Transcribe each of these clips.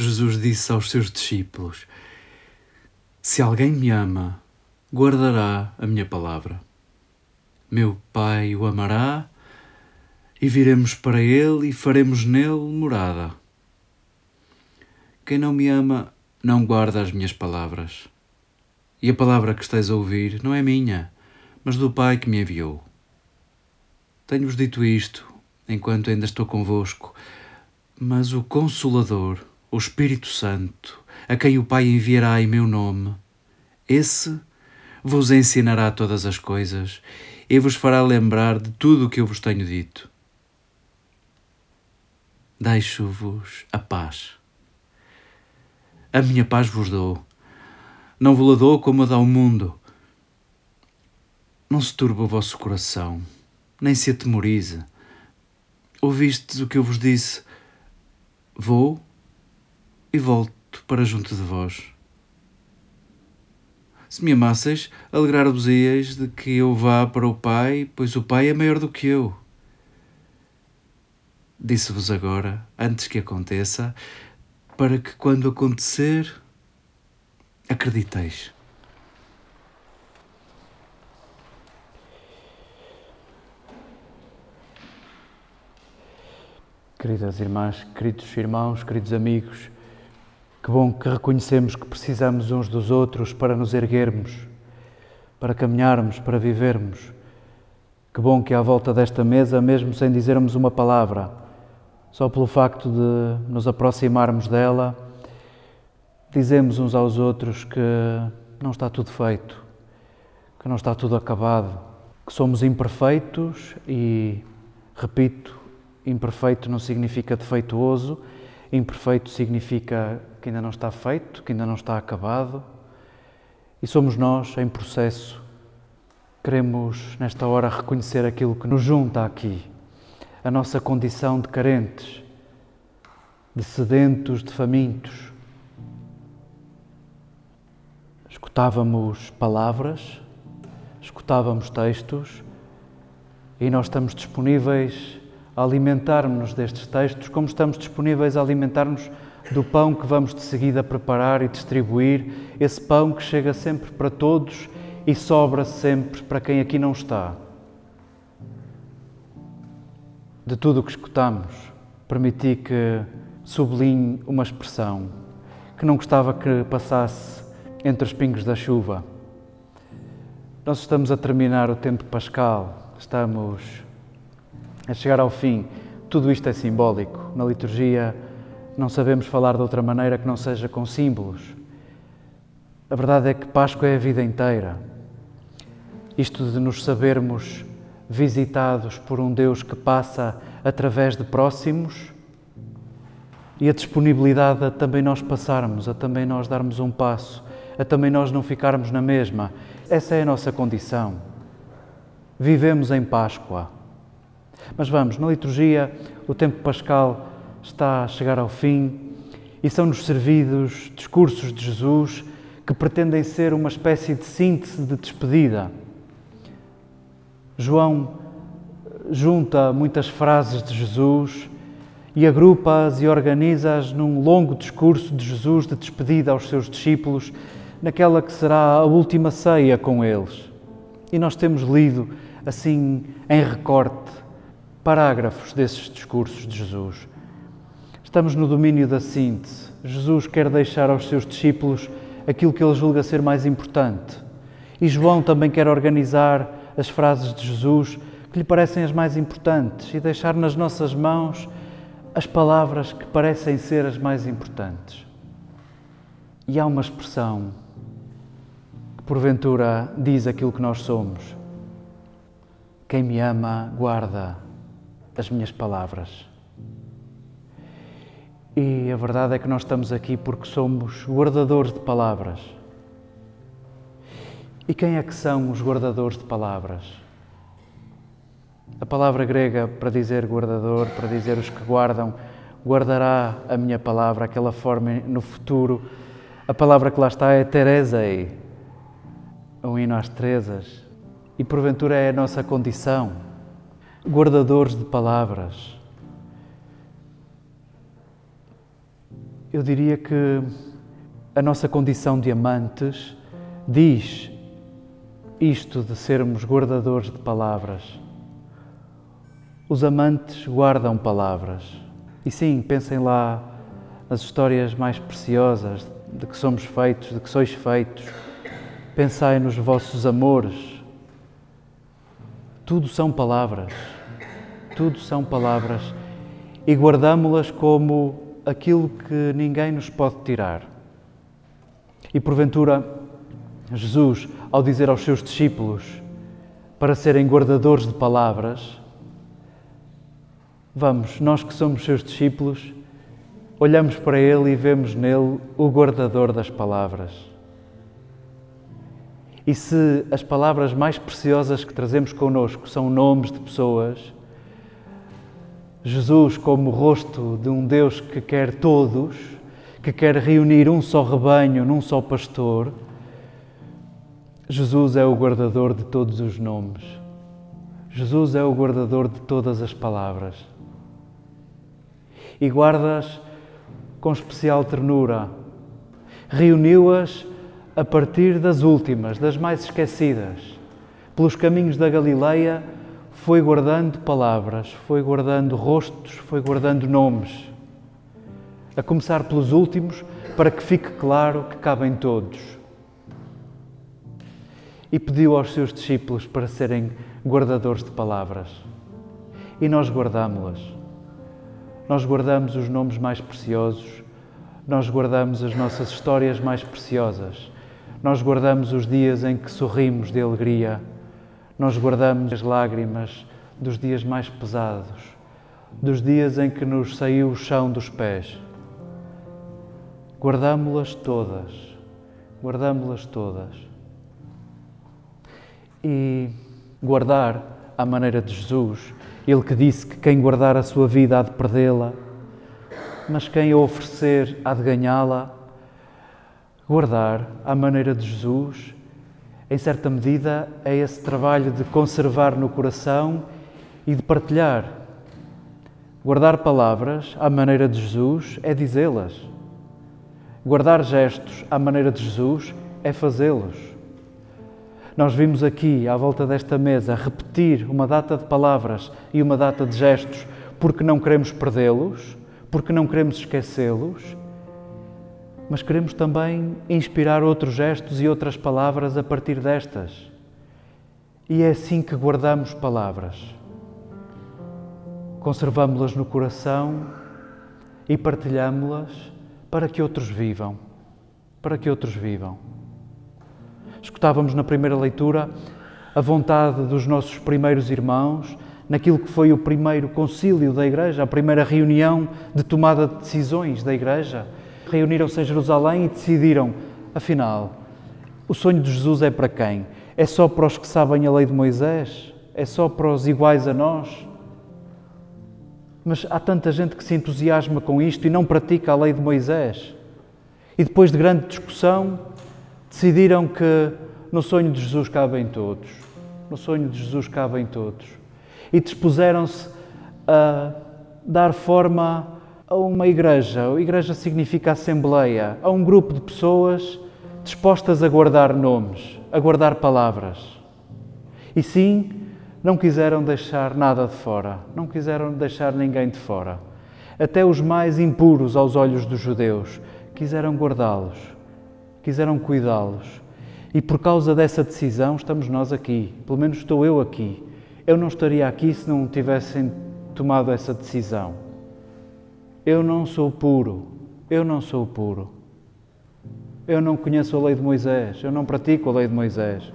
Jesus disse aos seus discípulos: Se alguém me ama, guardará a minha palavra. Meu Pai o amará, e viremos para ele e faremos nele morada. Quem não me ama não guarda as minhas palavras. E a palavra que estáis a ouvir não é minha, mas do Pai que me enviou. Tenho-vos dito isto enquanto ainda estou convosco, mas o Consolador, o Espírito Santo, a quem o Pai enviará em meu nome, esse vos ensinará todas as coisas e vos fará lembrar de tudo o que eu vos tenho dito. Deixo-vos a paz. A minha paz vos dou. Não vos la dou como a dá o mundo. Não se turbe o vosso coração, nem se atemorize. Ouvistes o que eu vos disse? Vou e volto para junto de vós. Se me amasseis, alegrar-vos-eis de que eu vá para o Pai, pois o Pai é maior do que eu. Disse-vos agora, antes que aconteça, para que quando acontecer, acrediteis. Queridas irmãs, queridos irmãos, queridos amigos, que bom que reconhecemos que precisamos uns dos outros para nos erguermos, para caminharmos, para vivermos. Que bom que à volta desta mesa, mesmo sem dizermos uma palavra, só pelo facto de nos aproximarmos dela, dizemos uns aos outros que não está tudo feito, que não está tudo acabado, que somos imperfeitos e, repito, imperfeito não significa defeituoso, imperfeito significa que ainda não está feito, que ainda não está acabado. E somos nós em processo. Queremos, nesta hora, reconhecer aquilo que nos junta aqui, a nossa condição de carentes, de sedentos, de famintos. Escutávamos palavras, escutávamos textos e nós estamos disponíveis a alimentar-nos destes textos, como estamos disponíveis a alimentar-nos do pão que vamos de seguida preparar e distribuir, esse pão que chega sempre para todos e sobra sempre para quem aqui não está. De tudo o que escutamos, permiti que sublinhe uma expressão que não gostava que passasse entre os pingos da chuva. Nós estamos a terminar o tempo pascal, estamos a chegar ao fim. Tudo isto é simbólico. Na liturgia, não sabemos falar de outra maneira que não seja com símbolos. A verdade é que Páscoa é a vida inteira. Isto de nos sabermos visitados por um Deus que passa através de próximos e a disponibilidade a também nós passarmos, a também nós darmos um passo, a também nós não ficarmos na mesma. Essa é a nossa condição. Vivemos em Páscoa. Mas vamos, na liturgia, o tempo pascal está a chegar ao fim e são-nos servidos discursos de Jesus que pretendem ser uma espécie de síntese de despedida. João junta muitas frases de Jesus e agrupa-as e organiza-as num longo discurso de Jesus de despedida aos seus discípulos, naquela que será a última ceia com eles. E nós temos lido, assim, em recorte, parágrafos desses discursos de Jesus. Estamos no domínio da síntese. Jesus quer deixar aos seus discípulos aquilo que ele julga ser mais importante. E João também quer organizar as frases de Jesus que lhe parecem as mais importantes e deixar nas nossas mãos as palavras que parecem ser as mais importantes. E há uma expressão que porventura diz aquilo que nós somos. Quem me ama, guarda as minhas palavras. E a verdade é que nós estamos aqui porque somos guardadores de palavras. E quem é que são os guardadores de palavras? A palavra grega para dizer guardador, para dizer os que guardam, guardará a minha palavra, aquela forma no futuro. A palavra que lá está é Teresei, um hino às Teresas. E porventura é a nossa condição, guardadores de palavras Eu diria que a nossa condição de amantes diz isto de sermos guardadores de palavras. Os amantes guardam palavras. E sim, pensem lá nas histórias mais preciosas de que somos feitos, de que sois feitos. Pensai nos vossos amores. Tudo são palavras. Tudo são palavras. E guardamo-las como aquilo que ninguém nos pode tirar. E porventura, Jesus, ao dizer aos seus discípulos para serem guardadores de palavras, vamos, nós que somos seus discípulos, olhamos para Ele e vemos nele o guardador das palavras. E se as palavras mais preciosas que trazemos connosco são nomes de pessoas, Jesus, como rosto de um Deus que quer todos, que quer reunir um só rebanho num só pastor, Jesus é o guardador de todos os nomes. Jesus é o guardador de todas as palavras. E guardas com especial ternura. Reuniu-as a partir das últimas, das mais esquecidas. Pelos caminhos da Galileia foi guardando palavras, foi guardando rostos, foi guardando nomes. A começar pelos últimos, para que fique claro que cabem todos. E pediu aos seus discípulos para serem guardadores de palavras. E nós guardámo-las. Nós guardamos os nomes mais preciosos, nós guardamos as nossas histórias mais preciosas, nós guardamos os dias em que sorrimos de alegria nós guardamos as lágrimas dos dias mais pesados, dos dias em que nos saiu o chão dos pés. Guardámo-las todas, guardámo-las todas. E guardar à maneira de Jesus, Ele que disse que quem guardar a sua vida há de perdê-la, mas quem a oferecer há de ganhá-la. Guardar à maneira de Jesus em certa medida, é esse trabalho de conservar no coração e de partilhar. Guardar palavras à maneira de Jesus é dizê-las. Guardar gestos à maneira de Jesus é fazê-los. Nós vimos aqui, à volta desta mesa, repetir uma data de palavras e uma data de gestos porque não queremos perdê-los, porque não queremos esquecê-los mas queremos também inspirar outros gestos e outras palavras a partir destas. E é assim que guardamos palavras. Conservamos-las no coração e partilhamos-las para que outros vivam. Para que outros vivam. Escutávamos na primeira leitura a vontade dos nossos primeiros irmãos naquilo que foi o primeiro concílio da Igreja, a primeira reunião de tomada de decisões da Igreja reuniram-se em Jerusalém e decidiram, afinal, o sonho de Jesus é para quem? É só para os que sabem a lei de Moisés? É só para os iguais a nós? Mas há tanta gente que se entusiasma com isto e não pratica a lei de Moisés. E depois de grande discussão, decidiram que no sonho de Jesus cabem todos. No sonho de Jesus cabem todos. E dispuseram-se a dar forma a uma igreja. A igreja significa assembleia, a um grupo de pessoas dispostas a guardar nomes, a guardar palavras. E sim, não quiseram deixar nada de fora, não quiseram deixar ninguém de fora. Até os mais impuros aos olhos dos judeus quiseram guardá-los, quiseram cuidá-los. E por causa dessa decisão estamos nós aqui, pelo menos estou eu aqui. Eu não estaria aqui se não tivessem tomado essa decisão. Eu não sou puro, eu não sou puro. Eu não conheço a lei de Moisés, eu não pratico a lei de Moisés.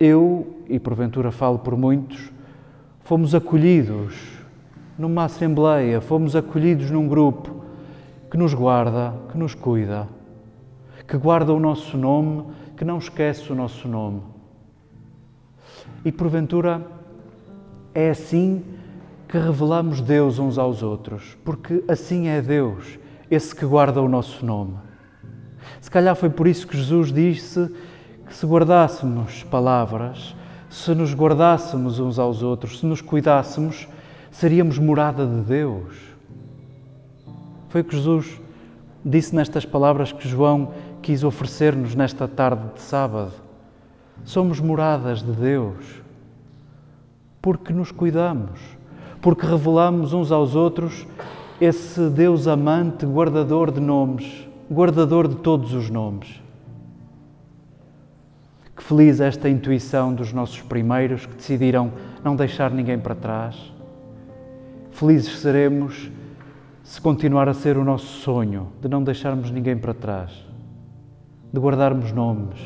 Eu, e porventura falo por muitos, fomos acolhidos numa assembleia, fomos acolhidos num grupo que nos guarda, que nos cuida, que guarda o nosso nome, que não esquece o nosso nome. E porventura é assim que revelamos Deus uns aos outros, porque assim é Deus, esse que guarda o nosso nome. Se calhar foi por isso que Jesus disse que se guardássemos palavras, se nos guardássemos uns aos outros, se nos cuidássemos, seríamos morada de Deus. Foi o que Jesus disse nestas palavras que João quis oferecer-nos nesta tarde de sábado. Somos moradas de Deus porque nos cuidamos, porque revelamos uns aos outros esse Deus amante, guardador de nomes, guardador de todos os nomes. Que feliz esta intuição dos nossos primeiros que decidiram não deixar ninguém para trás. Felizes seremos se continuar a ser o nosso sonho de não deixarmos ninguém para trás, de guardarmos nomes,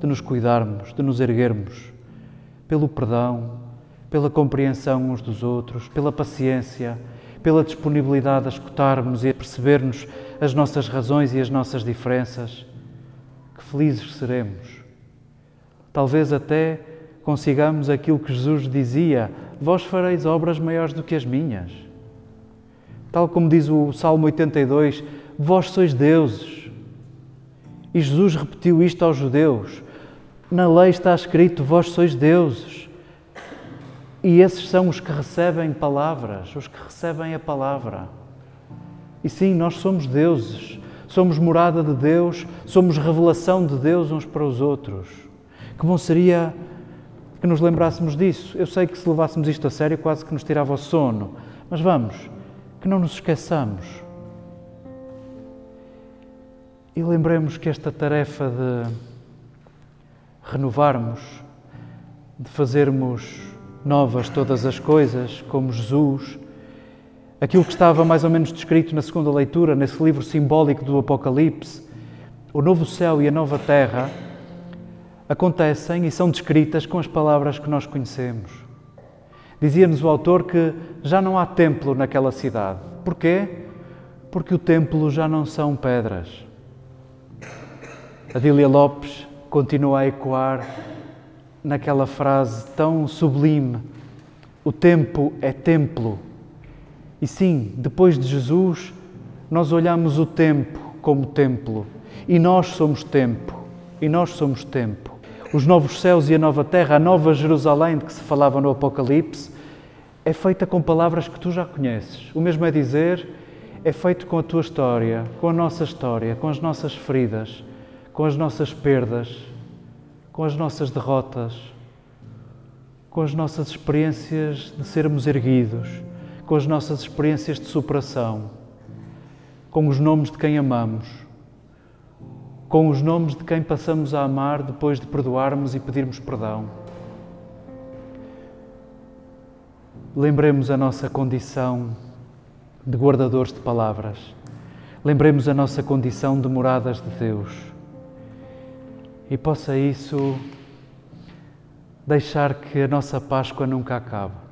de nos cuidarmos, de nos erguermos pelo perdão, pela compreensão uns dos outros, pela paciência, pela disponibilidade a escutarmos e a percebermos as nossas razões e as nossas diferenças. Que felizes seremos. Talvez até consigamos aquilo que Jesus dizia: Vós fareis obras maiores do que as minhas. Tal como diz o Salmo 82, vós sois deuses. E Jesus repetiu isto aos judeus. Na lei está escrito: Vós sois deuses. E esses são os que recebem palavras, os que recebem a palavra. E sim, nós somos deuses, somos morada de Deus, somos revelação de Deus uns para os outros. Que bom seria que nos lembrássemos disso. Eu sei que se levássemos isto a sério, quase que nos tirava o sono, mas vamos, que não nos esqueçamos. E lembremos que esta tarefa de renovarmos, de fazermos novas todas as coisas, como Jesus. Aquilo que estava mais ou menos descrito na segunda leitura, nesse livro simbólico do Apocalipse, o novo céu e a nova terra, acontecem e são descritas com as palavras que nós conhecemos. Dizia-nos o autor que já não há templo naquela cidade. Porquê? Porque o templo já não são pedras. Adília Lopes continua a ecoar naquela frase tão sublime: o tempo é templo. E sim, depois de Jesus, nós olhamos o tempo como templo e nós somos tempo. E nós somos tempo. Os novos céus e a nova terra, a nova Jerusalém de que se falava no Apocalipse, é feita com palavras que tu já conheces. O mesmo é dizer, é feito com a tua história, com a nossa história, com as nossas feridas, com as nossas perdas, com as nossas derrotas, com as nossas experiências de sermos erguidos, com as nossas experiências de superação, com os nomes de quem amamos, com os nomes de quem passamos a amar depois de perdoarmos e pedirmos perdão. Lembremos a nossa condição de guardadores de palavras. Lembremos a nossa condição de moradas de Deus e possa isso deixar que a nossa Páscoa nunca acabe.